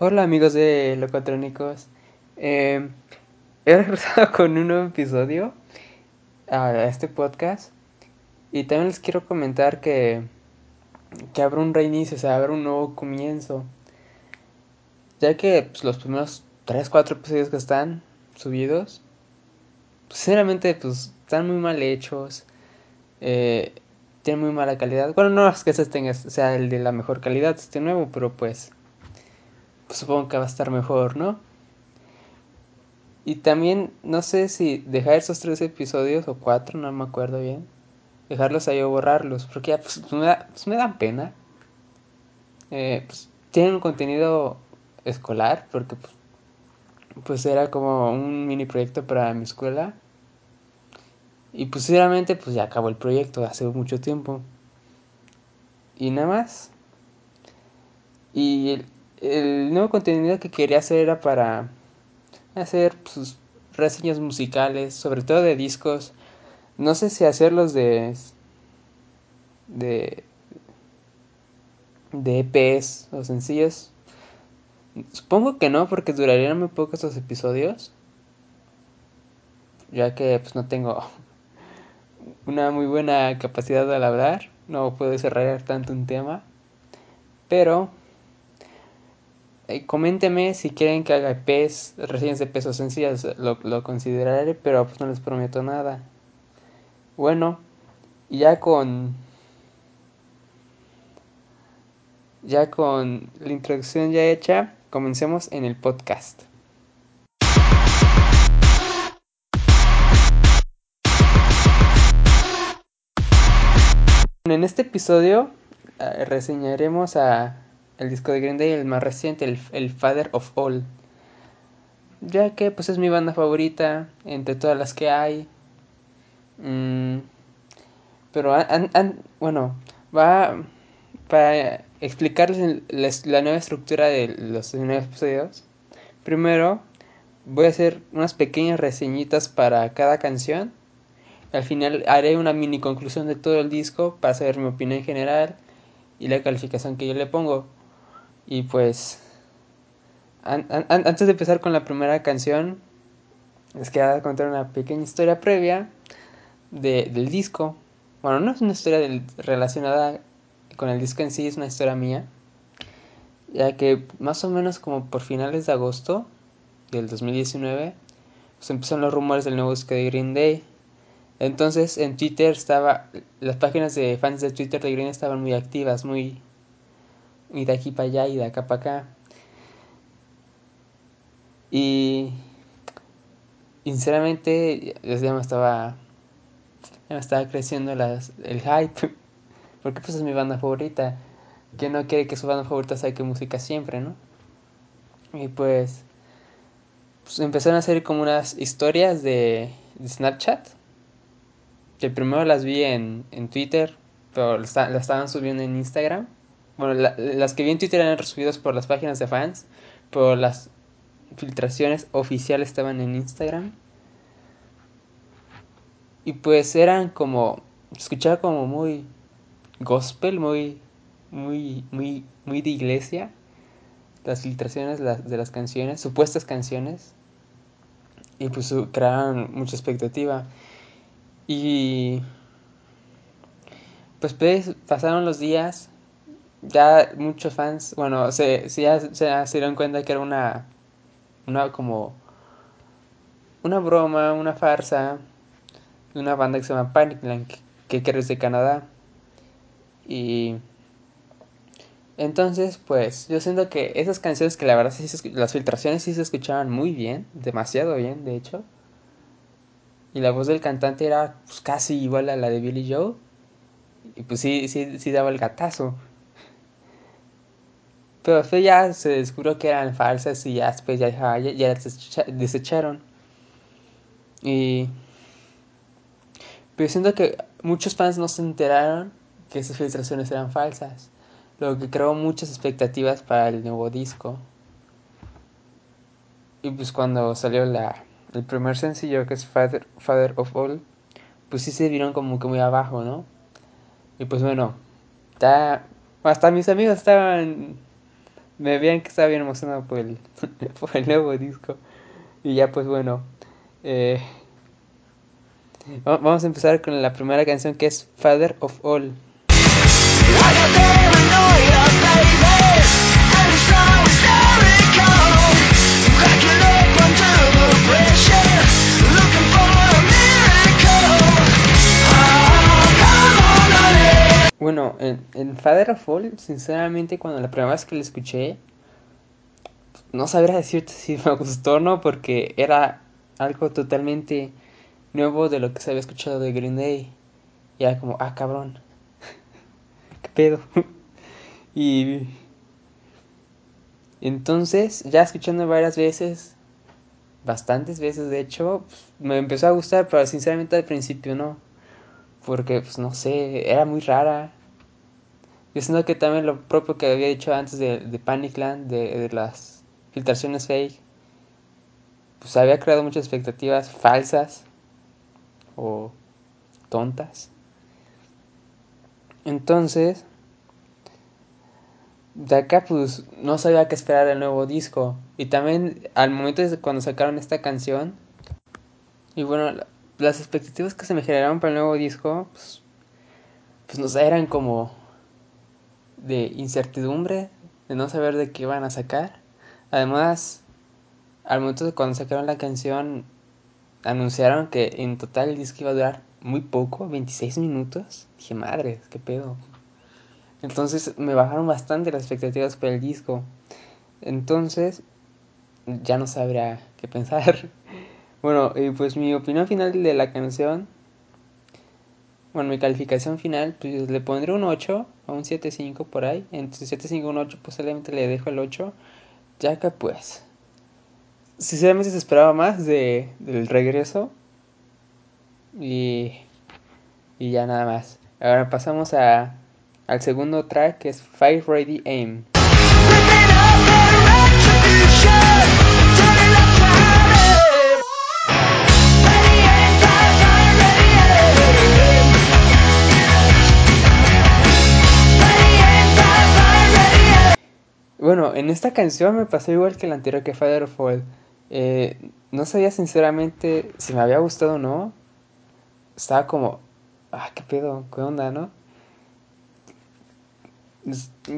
Hola amigos de Locotrónicos. Eh, he regresado con un nuevo episodio a este podcast. Y también les quiero comentar que, que habrá un reinicio, o sea, habrá un nuevo comienzo. Ya que pues, los primeros 3, 4 episodios que están subidos, pues, sinceramente, pues están muy mal hechos. Eh, tienen muy mala calidad. Bueno, no es que este tenga, sea el de la mejor calidad, este nuevo, pero pues pues supongo que va a estar mejor, ¿no? Y también, no sé si dejar esos tres episodios o cuatro, no me acuerdo bien. Dejarlos ahí o borrarlos, porque ya pues, me, da, pues, me, dan pena. Eh, pues, tienen un contenido escolar, porque pues, pues era como un mini proyecto para mi escuela. Y posiblemente pues ya acabó el proyecto hace mucho tiempo. Y nada más. Y el nuevo contenido que quería hacer era para hacer pues, reseñas musicales, sobre todo de discos. No sé si hacerlos de de de EPs o sencillos. Supongo que no, porque durarían muy poco estos episodios. Ya que pues no tengo una muy buena capacidad de hablar, no puedo desarrollar tanto un tema. Pero eh, coménteme si quieren que haga EPs, reseñas de pesos sencillas, lo, lo consideraré, pero pues no les prometo nada. Bueno, ya con ya con la introducción ya hecha, comencemos en el podcast. En este episodio uh, reseñaremos a el disco de Green Day, el más reciente, el, el, Father of All. Ya que pues es mi banda favorita entre todas las que hay. Mm, pero an, an, bueno, va para explicarles la, la, nueva estructura de los nuevos episodios. Primero voy a hacer unas pequeñas reseñitas para cada canción. Al final haré una mini conclusión de todo el disco para saber mi opinión general y la calificación que yo le pongo. Y pues, an, an, antes de empezar con la primera canción, les quería contar una pequeña historia previa de, del disco. Bueno, no es una historia relacionada con el disco en sí, es una historia mía. Ya que más o menos como por finales de agosto del 2019, pues empezaron los rumores del nuevo disco de Green Day. Entonces en Twitter estaba, las páginas de fans de Twitter de Green estaban muy activas, muy, y de aquí para allá y de acá para acá. Y sinceramente ya me estaba me estaba creciendo el hype porque pues es mi banda favorita. Que no quiere que su banda favorita saque música siempre, ¿no? Y pues, pues empezaron a hacer como unas historias de, Snapchat. Que primero las vi en, en Twitter, pero las la estaban subiendo en Instagram bueno, la, las que vi en Twitter eran resubidas por las páginas de fans, pero las filtraciones oficiales estaban en Instagram. Y pues eran como, escuchaba como muy gospel, muy, muy, muy, muy de iglesia. Las filtraciones de las canciones, supuestas canciones. Y pues crearon mucha expectativa. Y pues, pues pasaron los días ya muchos fans, bueno, se, se ya, se, dieron cuenta que era una, una como, una broma, una farsa de una banda que se llama Panicland, que, que es de Canadá. Y entonces, pues, yo siento que esas canciones que la verdad sí se, las filtraciones sí se escuchaban muy bien, demasiado bien, de hecho. Y la voz del cantante era pues, casi igual a la de Billy Joe. Y pues sí, sí, sí daba el gatazo. Pero después ya se descubrió que eran falsas y ya después ya, ya, ya desecharon. Y... Pero siento que muchos fans no se enteraron que esas filtraciones eran falsas. Lo que creó muchas expectativas para el nuevo disco. Y pues cuando salió la, el primer sencillo que es Father, Father of All, pues sí se vieron como que muy abajo, ¿no? Y pues bueno, hasta mis amigos estaban me veían que estaba bien emocionado por el, por el nuevo disco. Y ya pues bueno, eh, vamos a empezar con la primera canción que es Father of All. Bueno, en, en, Father of All, sinceramente, cuando la primera vez que la escuché, no sabría decirte si me gustó o no, porque era algo totalmente nuevo de lo que se había escuchado de Green Day. Y era como, ah, cabrón, qué pedo. y entonces, ya escuchando varias veces, bastantes veces de hecho, pues, me empezó a gustar, pero sinceramente al principio no. Porque, pues no sé, era muy rara. Siento que también lo propio que había dicho antes de, de Panicland, de, de las filtraciones fake, pues había creado muchas expectativas falsas o tontas. Entonces, de acá pues no sabía qué esperar el nuevo disco. Y también al momento de cuando sacaron esta canción, y bueno, las expectativas que se me generaron para el nuevo disco, pues, pues no eran como de incertidumbre, de no saber de qué iban a sacar. Además, al momento de cuando sacaron la canción, anunciaron que en total el disco iba a durar muy poco, 26 minutos. Dije, madre, qué pedo. Entonces me bajaron bastante las expectativas para el disco. Entonces ya no sabría qué pensar. Bueno, y pues mi opinión final de la canción. Bueno, mi calificación final, pues le pondré un 8 a un 7.5 por ahí. Entre 7.5 y un 8, posiblemente le dejo el 8. Ya que pues. Sinceramente se esperaba más de, del regreso. Y. Y ya nada más. Ahora pasamos a al segundo track que es Fire Ready Aim. Bueno, en esta canción me pasó igual que la anterior que Fire of All. Eh, no sabía sinceramente si me había gustado o no. Estaba como, ah, qué pedo, qué onda, ¿no?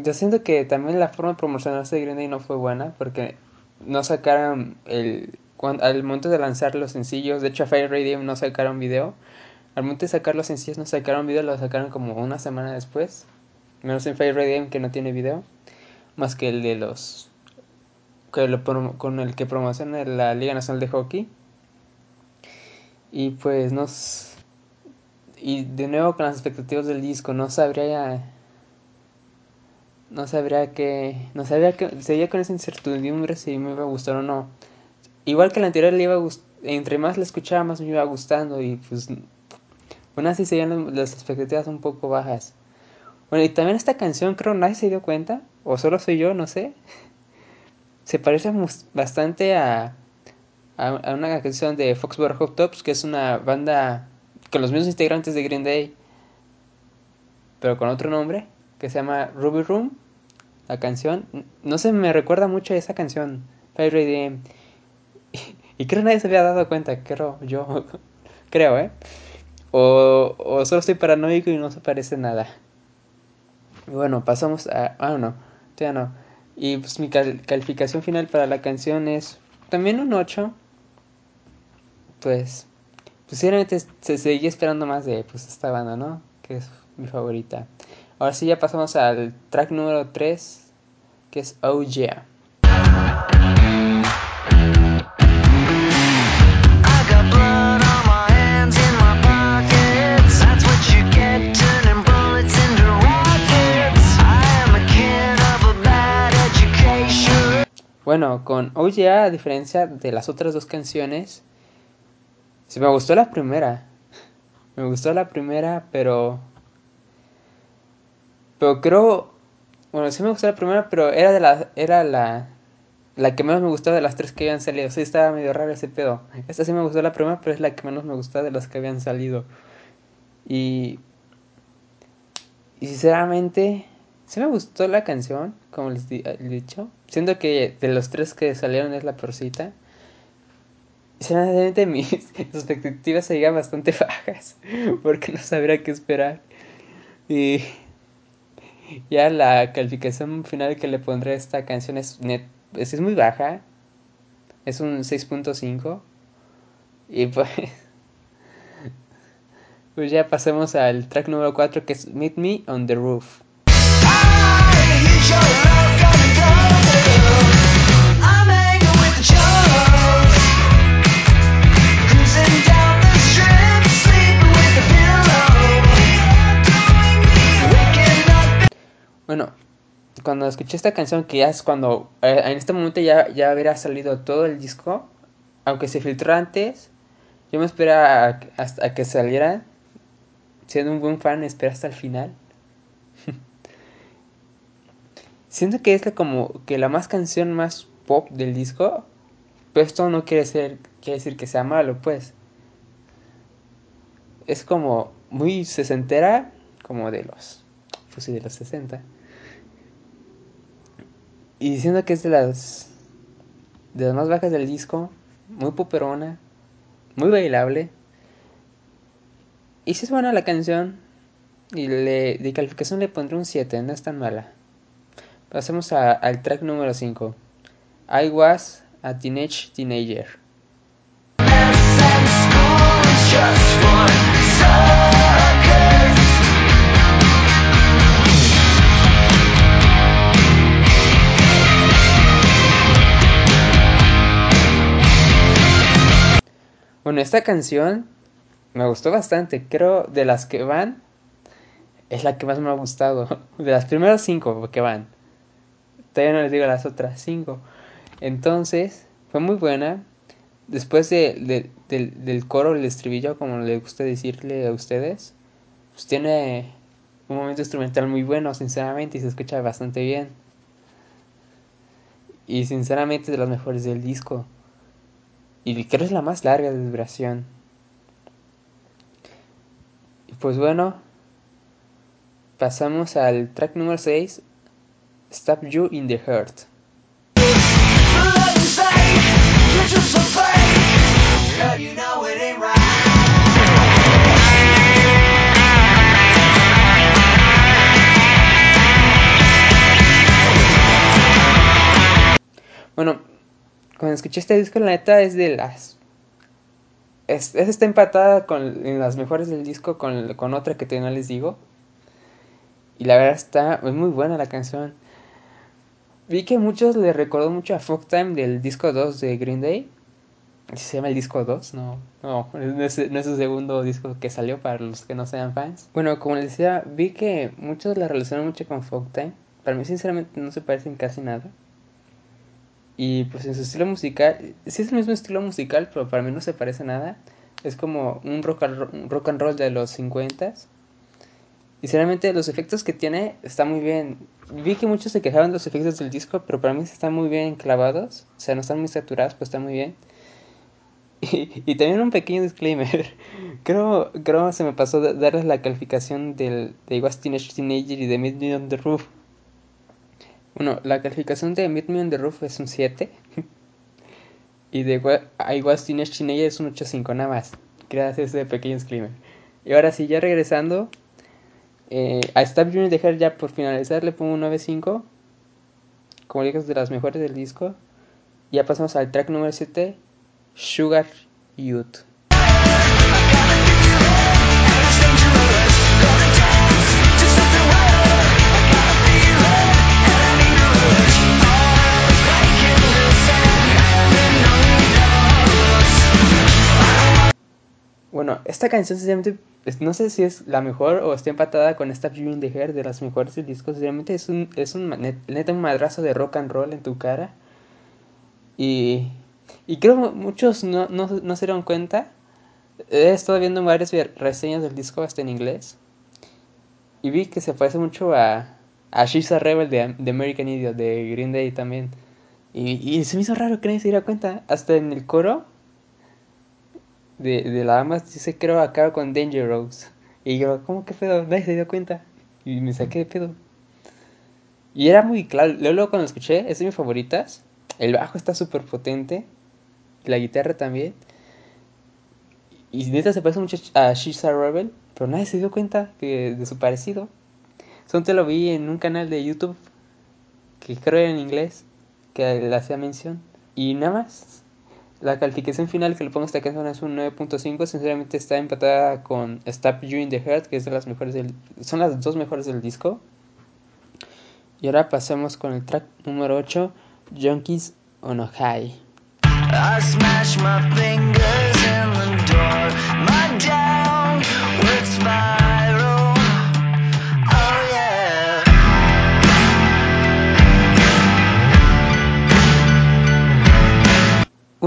yo siento que también la forma de promocionarse de Green Day no fue buena porque no sacaron el cuando, al momento de lanzar los sencillos, de hecho a Fire Radio no sacaron video. Al momento de sacar los sencillos no sacaron video, lo sacaron como una semana después. Menos en Fire Radio que no tiene video, más que el de los que lo, con el que promociona la Liga Nacional de Hockey. Y pues nos y de nuevo con las expectativas del disco, no sabría no sabría que no sabía que seguía con esa incertidumbre si me iba a gustar o no igual que la anterior le iba a entre más la escuchaba más me iba gustando y pues bueno así seguían las expectativas un poco bajas bueno y también esta canción creo nadie se dio cuenta o solo soy yo no sé se parece bastante a a, una canción de Foxborough Hot Tops que es una banda con los mismos integrantes de Green Day pero con otro nombre que se llama Ruby Room, la canción. No se me recuerda mucho a esa canción, Fire Radio. Y creo que nadie se había dado cuenta, creo yo. creo, ¿eh? O, o solo estoy paranoico y no se parece nada. Bueno, pasamos a... Ah, no, ya no. Y pues mi calificación final para la canción es también un 8. Pues, posiblemente se seguía esperando más de pues esta banda, ¿no? Que es mi favorita. Ahora sí ya pasamos al track número 3, que es Oh Yeah. Bueno, con Oh a diferencia de las otras dos canciones, se me gustó la primera. Me gustó la primera, pero pero creo. Bueno, sí me gustó la primera, pero era de la. Era la. La que menos me gustó de las tres que habían salido. Sí, estaba medio raro ese pedo. Esta sí me gustó la primera, pero es la que menos me gustó de las que habían salido. Y. Y sinceramente. Sí me gustó la canción, como les he dicho. Siento que de los tres que salieron es la peorcita. Sinceramente mis expectativas seguían bastante bajas porque no sabría qué esperar. Y ya la calificación final que le pondré a esta canción es, net, es, es muy baja. Es un 6.5. Y pues... Pues ya pasemos al track número 4 que es Meet Me on the Roof. Bueno, cuando escuché esta canción, que ya es cuando eh, en este momento ya, ya hubiera salido todo el disco, aunque se filtró antes, yo me esperaba hasta que saliera. Siendo un buen fan, espera hasta el final. Siento que es como que la más canción más pop del disco, pero esto no quiere, ser, quiere decir que sea malo, pues. Es como muy sesentera, como de los, pues de los 60. Y diciendo que es de las de las más bajas del disco, muy poperona, muy bailable. Y si es buena la canción, y le, de calificación le pondré un 7, no es tan mala. Pasemos al track número 5. I was a teenage teenager. Bueno, esta canción me gustó bastante. Creo de las que van, es la que más me ha gustado. De las primeras cinco que van. Todavía no les digo las otras cinco. Entonces, fue muy buena. Después de, del, del coro, el estribillo, como le gusta decirle a ustedes, pues tiene un momento instrumental muy bueno, sinceramente, y se escucha bastante bien. Y sinceramente es de las mejores del disco. Y creo que es la más larga de duración. Y pues bueno, pasamos al track número 6, Stop You in the Heart. Bueno, cuando escuché este disco, la neta es de las. Es, está empatada con en las mejores del disco con, con otra que todavía no les digo. Y la verdad está es muy buena la canción. Vi que muchos le recordó mucho a Folk Time del disco 2 de Green Day. ¿Se llama el disco 2? No, no, no es, no segundo disco que salió para los que no sean fans. Bueno, como les decía, vi que muchos la relacionan mucho con Folk Time. Para mí, sinceramente, no se parecen casi nada. Y pues en su estilo musical, sí es el mismo estilo musical, pero para mí no se parece nada. Es como un rock and, rock and roll de los 50 y sinceramente los efectos que tiene están muy bien. Vi que muchos se quejaban de los efectos del disco, pero para mí están muy bien clavados. O sea, no están muy saturados, pues están muy bien. Y, y también un pequeño disclaimer. creo, creo se me pasó darles la calificación del, de Iguas Teenage Teenager y de Midnight on the Roof. Bueno, la calificación de Meet Me on the Roof es un 7. y de I Was Teenage Teenager es un 8.5 nada más. Gracias a ese pequeño disclaimer. Y ahora sí, ya regresando. Eh, a Stop You dejar ya por finalizar le pongo un 9.5. Como dije, es de las mejores del disco. Ya pasamos al track número 7. Sugar Youth. Bueno, esta canción sinceramente no sé si es la mejor o está empatada con esta Viewing the Hair de las mejores del disco. Sinceramente es un, es un neta madrazo de rock and roll en tu cara. Y, y creo muchos no, no, no se dieron cuenta. He estado viendo varias reseñas del disco hasta en inglés. Y vi que se parece mucho a, a She's a Rebel de, de American Idiot, de Green Day también. Y, y se me hizo raro que nadie se diera cuenta. Hasta en el coro de, de la dama dice creo acaba con Danger Rose. Y yo, ¿cómo que pedo? Nadie se dio cuenta. Y me saqué de pedo. Y era muy claro. Luego, cuando lo escuché, es de mis favoritas. El bajo está súper potente. La guitarra también. Y neta se parece mucho a She's a Rebel. Pero nadie se dio cuenta de, su parecido. Solo te lo vi en un canal de YouTube. Que creo en inglés. Que le hacía mención. Y nada más. La calificación final que le pongo a esta canción es un 9.5. Sinceramente está empatada con Stab You in the Heart, que es de las mejores del, son las dos mejores del disco. Y ahora pasemos con el track número 8, Junkies on a High.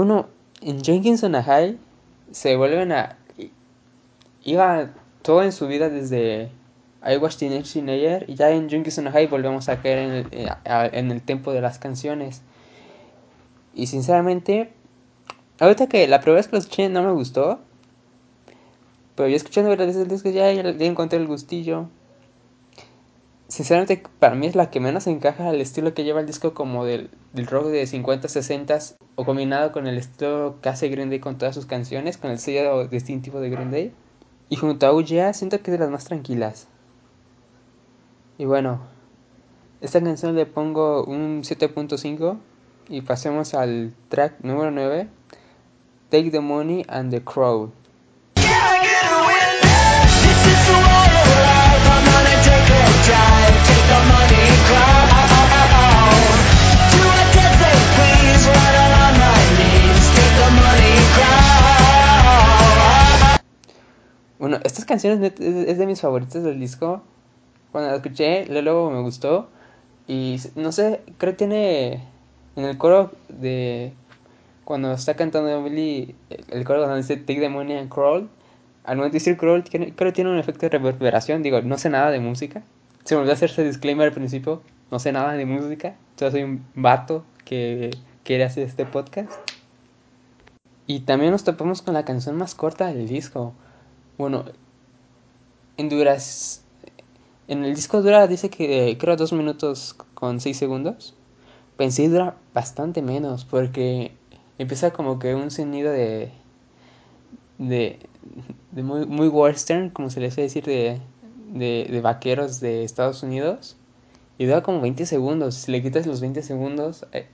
Uno, en Jenkins on a High se vuelven a. Iba todo en su vida desde I Was Teenage Teenager y ya en Junkies on a High volvemos a caer en el, eh, en el tempo de las canciones. Y sinceramente, ahorita que la primera vez que lo escuché no me gustó. Pero ya escuchando varias veces ya, ya encontré el gustillo. Sinceramente, para mí es la que menos encaja al estilo que lleva el disco como del, del rock de 50, 60 o combinado con el estilo que hace Green Day con todas sus canciones, con el sello distintivo de Green Day. Y junto a UGA siento que es de las más tranquilas. Y bueno, esta canción le pongo un 7.5 y pasemos al track número 9, Take the Money and the Crowd. Bueno, estas canciones es de mis favoritas del disco cuando la escuché, luego me gustó. Y no sé, creo que tiene en el coro de cuando está cantando Emily, el coro donde dice Take the money and crawl. Al momento de decir crawl, creo que tiene un efecto de reverberación. Digo, no sé nada de música. Se me olvidó hacer ese disclaimer al principio. No sé nada de música. Yo soy un vato que quiere hacer este podcast. Y también nos topamos con la canción más corta del disco. Bueno, en duras en el disco dura, dice que creo dos minutos con seis segundos. Pensé dura bastante menos porque empieza como que un sonido de. de. de muy, muy western, como se le suele decir, de, de, de vaqueros de Estados Unidos. Y dura como 20 segundos. Si le quitas los 20 segundos, eh,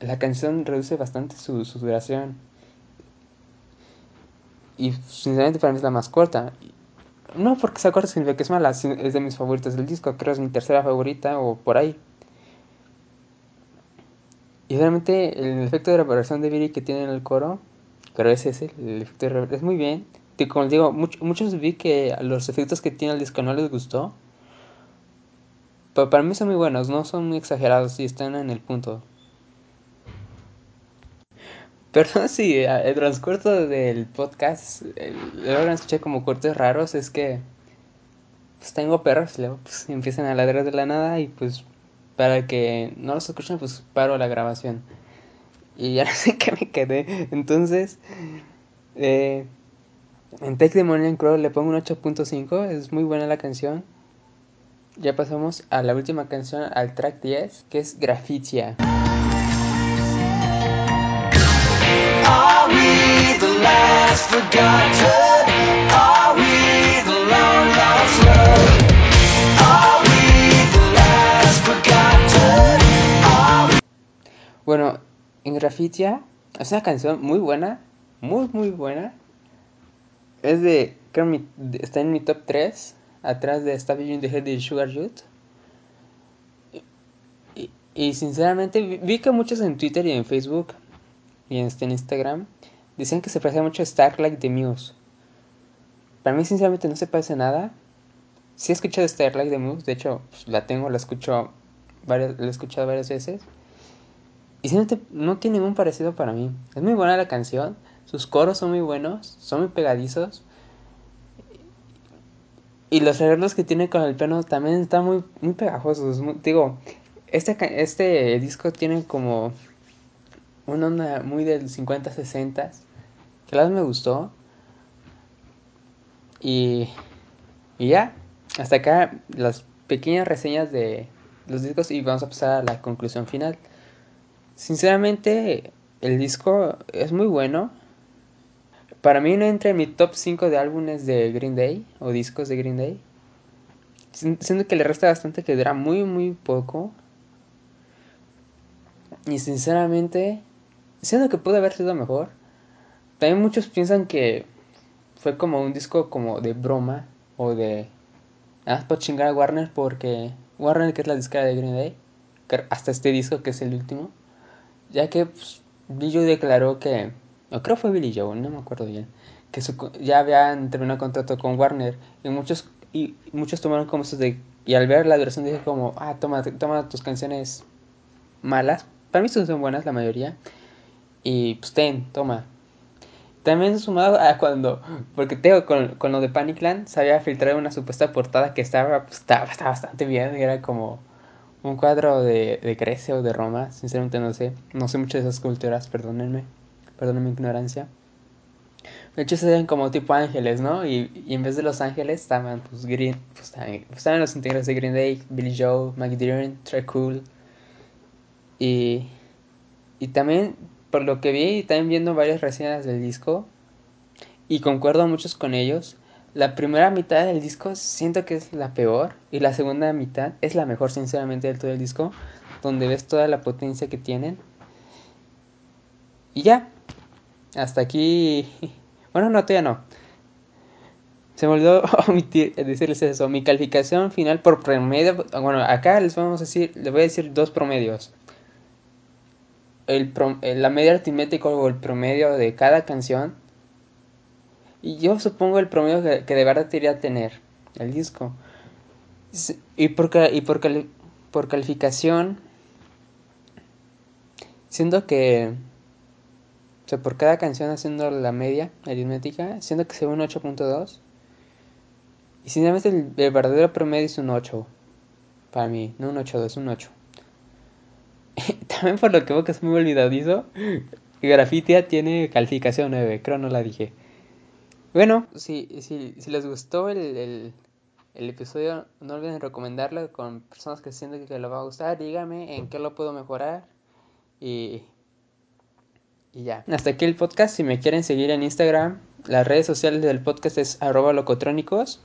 la canción reduce bastante su duración. Y sinceramente para mí es la más corta. No porque sea corta significa que es mala, es de mis favoritas del disco, creo es mi tercera favorita o por ahí. Y realmente el efecto de reverberación de Billy que tiene en el coro, creo es ese, el efecto de es muy bien. Y como les digo, muchos vi que los efectos que tiene el disco no les gustó. Pero para mí son muy buenos, no son muy exagerados y están en el punto. Perdón si el transcurso del podcast luego escuché como cortes raros, es que pues tengo perros luego pues, empiezan a ladrar de la nada y pues para que no los escuchen pues paro la grabación. Y ya no sé qué me quedé. Entonces, eh, en Take the Crow le pongo un 8.5, es muy buena la canción. Ya pasamos a la última canción, al track 10, que es Grafitia. Bueno, en Grafitia es una canción muy buena, muy muy buena. Es de, creo mi, está en mi top 3, atrás de Stop in the Head de Sugar Youth. Y, y, sinceramente vi que muchos en Twitter y en Facebook y en, este, en Instagram Decían que se parecía mucho a Starlight de Muse. Para mí, sinceramente, no se parece nada. Sí he escuchado Starlight de Muse, de hecho, pues, la tengo, la escucho varias, la he escuchado varias veces. Y simplemente no tiene ningún parecido para mí. Es muy buena la canción, sus coros son muy buenos, son muy pegadizos. Y los arreglos que tiene con el piano también están muy, muy pegajosos. digo, este, este disco tiene como una onda muy del 50-60 que la me gustó. Y, y ya, hasta acá las pequeñas reseñas de, los discos y vamos a pasar a la conclusión final. Sinceramente, el disco es muy bueno. Para mí no entra en mi top 5 de álbumes de Green Day o discos de Green Day. Siento que le resta bastante que dura muy, muy poco. Y sinceramente, siento que pudo haber sido mejor. También muchos piensan que fue como un disco como de broma o de... Ah, por chingar a Warner porque Warner, que es la disquera de Green Day, hasta este disco que es el último, ya que pues, Billy declaró que, o creo fue Billy Joe, no me acuerdo bien, que ya habían terminado contrato con Warner y muchos y muchos tomaron como eso de y al ver la duración dije como, ah, toma, toma tus canciones malas, para mí son buenas la mayoría y pues ten, toma, también sumado a cuando, porque tengo con, con lo de Panicland, se había filtrado una supuesta portada que estaba, pues, estaba, bastante bien, era como un cuadro de, de Grecia o de Roma, sinceramente no sé, no sé mucho de esas culturas, perdónenme, perdónenme mi ignorancia. De hecho, se ven como tipo ángeles, ¿no? Y, y, en vez de los ángeles estaban, pues, Green, pues, estaban, los integrantes de Green Day, Billy Joe, Maggie Deeren, Trey Cool. Y, y también por lo que vi, también viendo varias reseñas del disco, y concuerdo muchos con ellos, la primera mitad del disco siento que es la peor, y la segunda mitad es la mejor, sinceramente, del todo el disco, donde ves toda la potencia que tienen. Y ya, hasta aquí. Bueno, no, todavía no. Se me olvidó omitir decirles eso. Mi calificación final por promedio. Bueno, acá les vamos a decir, les voy a decir dos promedios el, la media aritmética o el promedio de cada canción. Y yo supongo el promedio que, de verdad debería tener el disco. Y por, y por, por calificación, siendo que, o sea, por cada canción haciendo la media aritmética, siendo que se ve un 8.2. Y sinceramente el, el verdadero promedio es un 8. Para mí, no un 8.2, es un 8. También por lo que veo que es muy olvidadizo, Grafitia tiene calificación 9, creo no la dije. Bueno, si, si, si les gustó el, el, el, episodio, no olviden recomendarlo con personas que sienten que les va a gustar. Díganme en qué lo puedo mejorar. Y, y ya. Hasta aquí el podcast. Si me quieren seguir en Instagram, las redes sociales del podcast es arroba locotrónicos.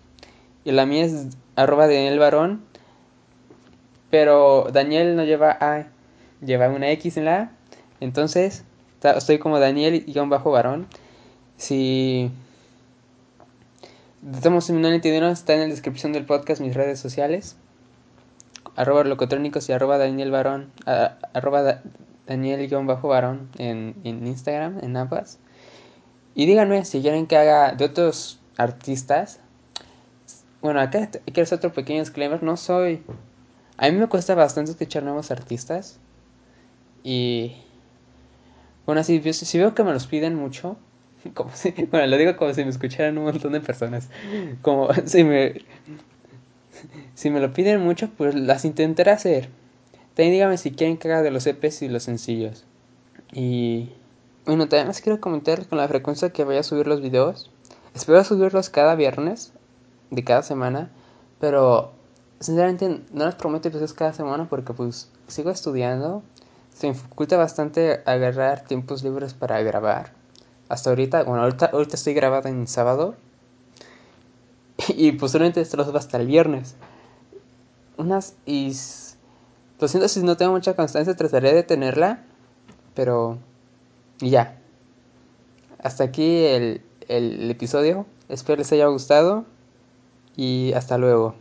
Y la mía es arroba Daniel Barón. Pero Daniel no lleva A lleva una X en la A. Entonces, estoy como Daniel-varón. Si estamos en un entendieron, está en la descripción del podcast mis redes sociales. Arroba locotrónicos y arroba Daniel Barón. arroba Daniel-varón en, en Instagram, en ambas. Y díganme si quieren que haga de otros artistas. Bueno, acá quiero hacer otro pequeño disclaimer. No soy. A mí me cuesta bastante escuchar nuevos artistas. Y bueno, si, si veo que me los piden mucho, como si, bueno, lo digo como si me escucharan un montón de personas, como si me, si me lo piden mucho, pues las intentaré hacer. También díganme si quieren que haga de los EPs y los sencillos. Y bueno, también les quiero comentar con la frecuencia que voy a subir los videos. Espero subirlos cada viernes de cada semana, pero sinceramente no les prometo episodios cada semana porque pues sigo estudiando se dificulta bastante agarrar tiempos libres para grabar. Hasta ahorita, bueno, ahorita, ahorita estoy grabado en sábado. Y posiblemente esto lo suba hasta el viernes. Unas. Y. Lo siento si no tengo mucha constancia, trataré de tenerla. Pero. Y ya. Hasta aquí el, el episodio. Espero les haya gustado. Y hasta luego.